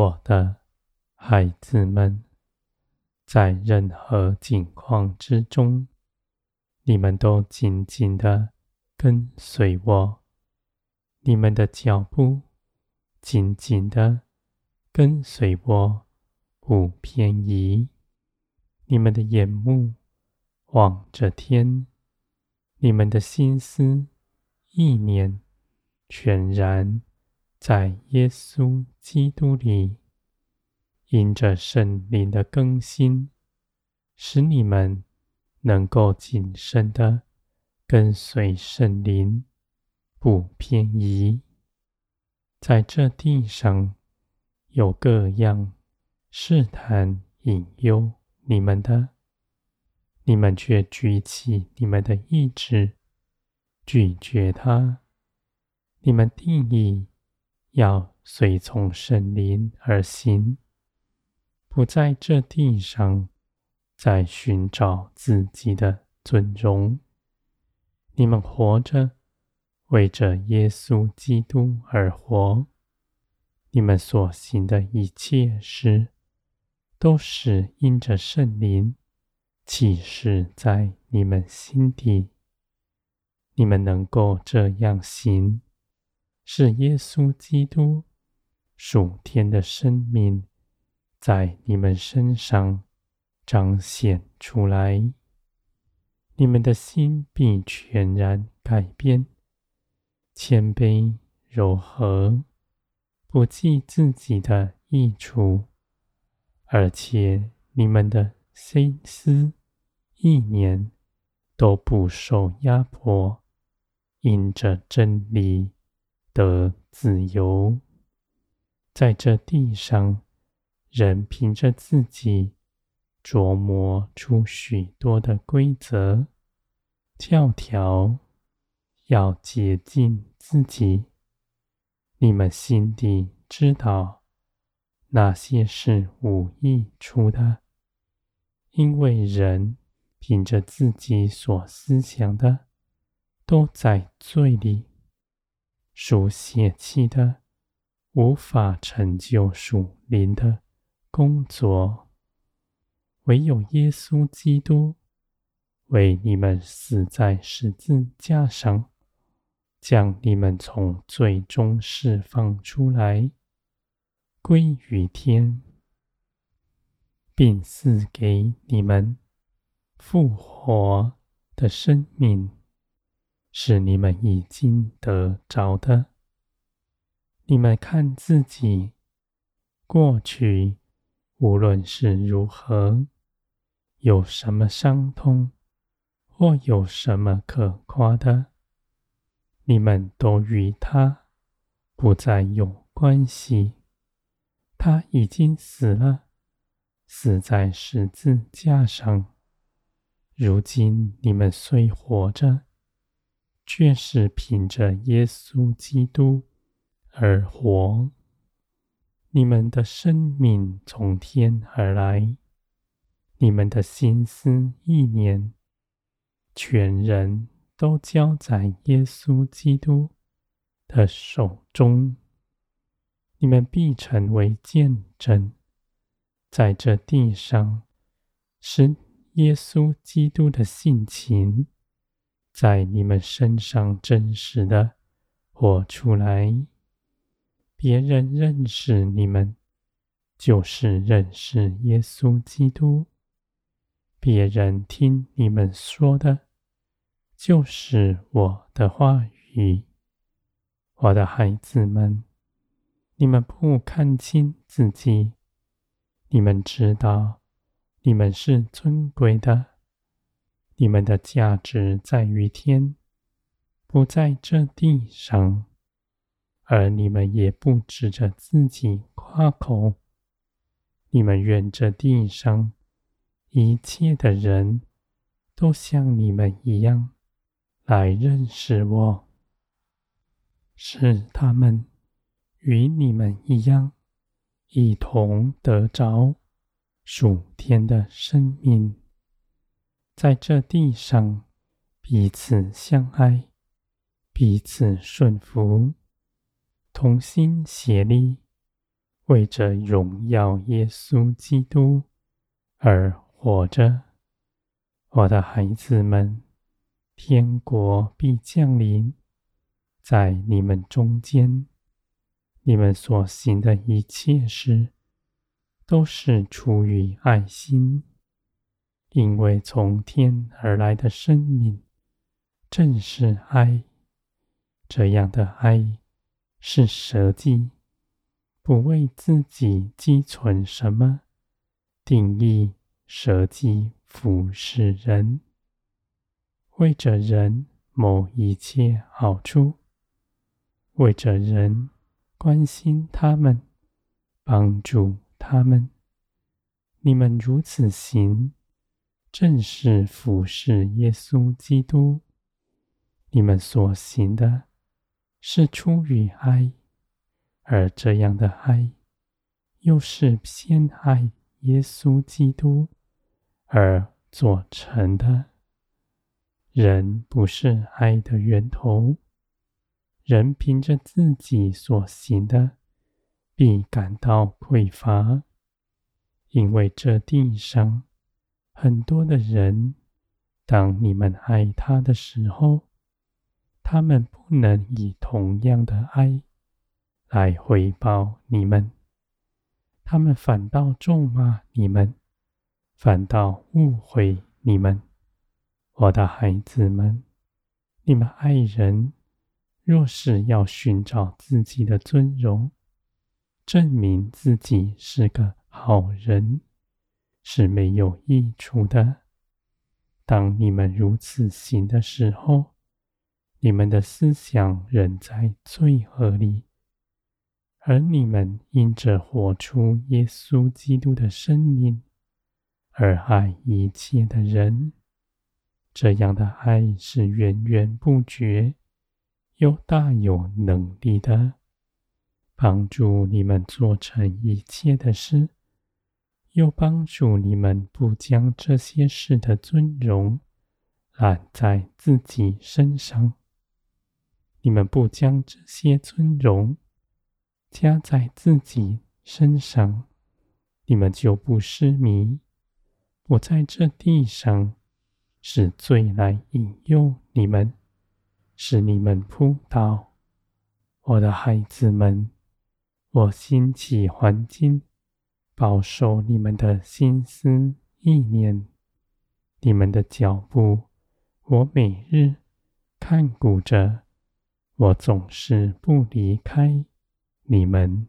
我的孩子们，在任何境况之中，你们都紧紧地跟随我，你们的脚步紧紧地跟随我，不偏移。你们的眼目望着天，你们的心思意念全然。在耶稣基督里，因着圣灵的更新，使你们能够谨慎地跟随圣灵，不偏移。在这地上有各样试探引诱。你们的，你们却举起你们的意志，拒绝它。你们定义要随从圣灵而行，不在这地上再寻找自己的尊荣。你们活着，为着耶稣基督而活。你们所行的一切事，都是因着圣灵启示在你们心底，你们能够这样行，是耶稣基督属天的生命在你们身上彰显出来，你们的心必全然改变，谦卑柔和，不计自己的益处。而且你们的心思意念都不受压迫，因着真理得自由。在这地上，人凭着自己琢磨出许多的规则教条，要洁净自己。你们心底知道。那些是无益出的，因为人凭着自己所思想的，都在罪里，属血气的，无法成就属灵的工作。唯有耶稣基督为你们死在十字架上，将你们从罪中释放出来。归于天，并赐给你们复活的生命，是你们已经得着的。你们看自己过去，无论是如何，有什么伤痛，或有什么可夸的，你们都与他不再有关系。他已经死了，死在十字架上。如今你们虽活着，却是凭着耶稣基督而活。你们的生命从天而来，你们的心思意念，全人都交在耶稣基督的手中。你们必成为见证，在这地上，使耶稣基督的性情在你们身上真实的活出来。别人认识你们，就是认识耶稣基督；别人听你们说的，就是我的话语。我的孩子们。你们不看清自己，你们知道你们是尊贵的，你们的价值在于天，不在这地上，而你们也不指着自己夸口。你们愿这地上一切的人都像你们一样来认识我，是他们。与你们一样，一同得着属天的生命，在这地上彼此相爱，彼此顺服，同心协力，为着荣耀耶稣基督而活着。我的孩子们，天国必降临在你们中间。你们所行的一切事，都是出于爱心，因为从天而来的生命正是爱。这样的爱是舍己，不为自己积存什么，定义舍己。服侍人，为着人谋一切好处，为着人关心他们，帮助他们。你们如此行，正是服侍耶稣基督。你们所行的，是出于爱，而这样的爱，又是偏爱耶稣基督。而做成的。人不是爱的源头，人凭着自己所行的，必感到匮乏，因为这地上很多的人，当你们爱他的时候，他们不能以同样的爱来回报你们，他们反倒咒骂你们。反倒误会你们，我的孩子们，你们爱人若是要寻找自己的尊荣，证明自己是个好人，是没有益处的。当你们如此行的时候，你们的思想仍在罪恶里，而你们因着活出耶稣基督的生命。而爱一切的人，这样的爱是源源不绝，又大有能力的，帮助你们做成一切的事，又帮助你们不将这些事的尊荣揽在自己身上。你们不将这些尊荣加在自己身上，你们就不失迷。我在这地上，使罪来引诱你们，使你们扑倒。我的孩子们，我兴起黄金，保守你们的心思意念，你们的脚步，我每日看顾着，我总是不离开你们。